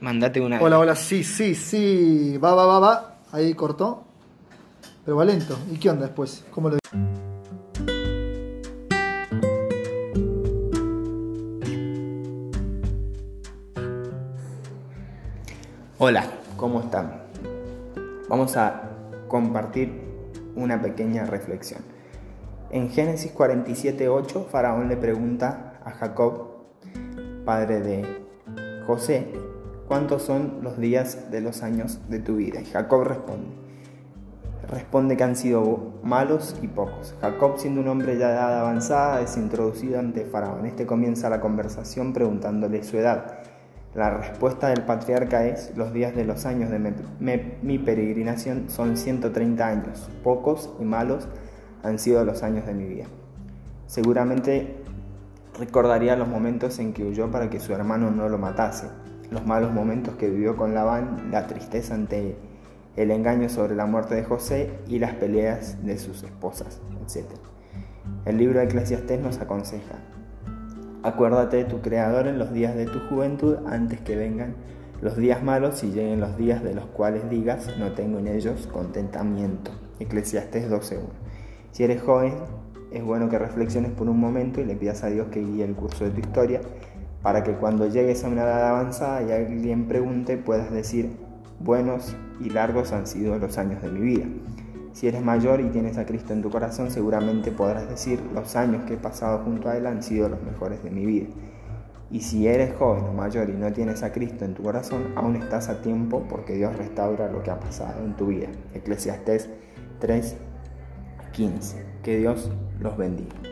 Mandate una. Hola, hola, sí, sí, sí. Va, va, va, va. Ahí cortó. Pero va lento. ¿Y qué onda después? ¿Cómo lo Hola, ¿cómo están? Vamos a compartir una pequeña reflexión. En Génesis 47:8, Faraón le pregunta a Jacob, padre de José, ¿cuántos son los días de los años de tu vida? Y Jacob responde, responde que han sido malos y pocos. Jacob, siendo un hombre ya de edad avanzada, es introducido ante Faraón. Este comienza la conversación preguntándole su edad. La respuesta del patriarca es, los días de los años de mi peregrinación son 130 años, pocos y malos han sido los años de mi vida. Seguramente recordaría los momentos en que huyó para que su hermano no lo matase, los malos momentos que vivió con Labán, la tristeza ante el engaño sobre la muerte de José y las peleas de sus esposas, etc. El libro de Eclesiastés nos aconseja, Acuérdate de tu Creador en los días de tu juventud antes que vengan los días malos y lleguen los días de los cuales digas, no tengo en ellos contentamiento. Eclesiastés 12.1. Si eres joven, es bueno que reflexiones por un momento y le pidas a Dios que guíe el curso de tu historia para que cuando llegues a una edad avanzada y alguien pregunte puedas decir, buenos y largos han sido los años de mi vida. Si eres mayor y tienes a Cristo en tu corazón, seguramente podrás decir, los años que he pasado junto a Él han sido los mejores de mi vida. Y si eres joven o mayor y no tienes a Cristo en tu corazón, aún estás a tiempo porque Dios restaura lo que ha pasado en tu vida. Eclesiastés 3, 15. Que Dios los bendiga.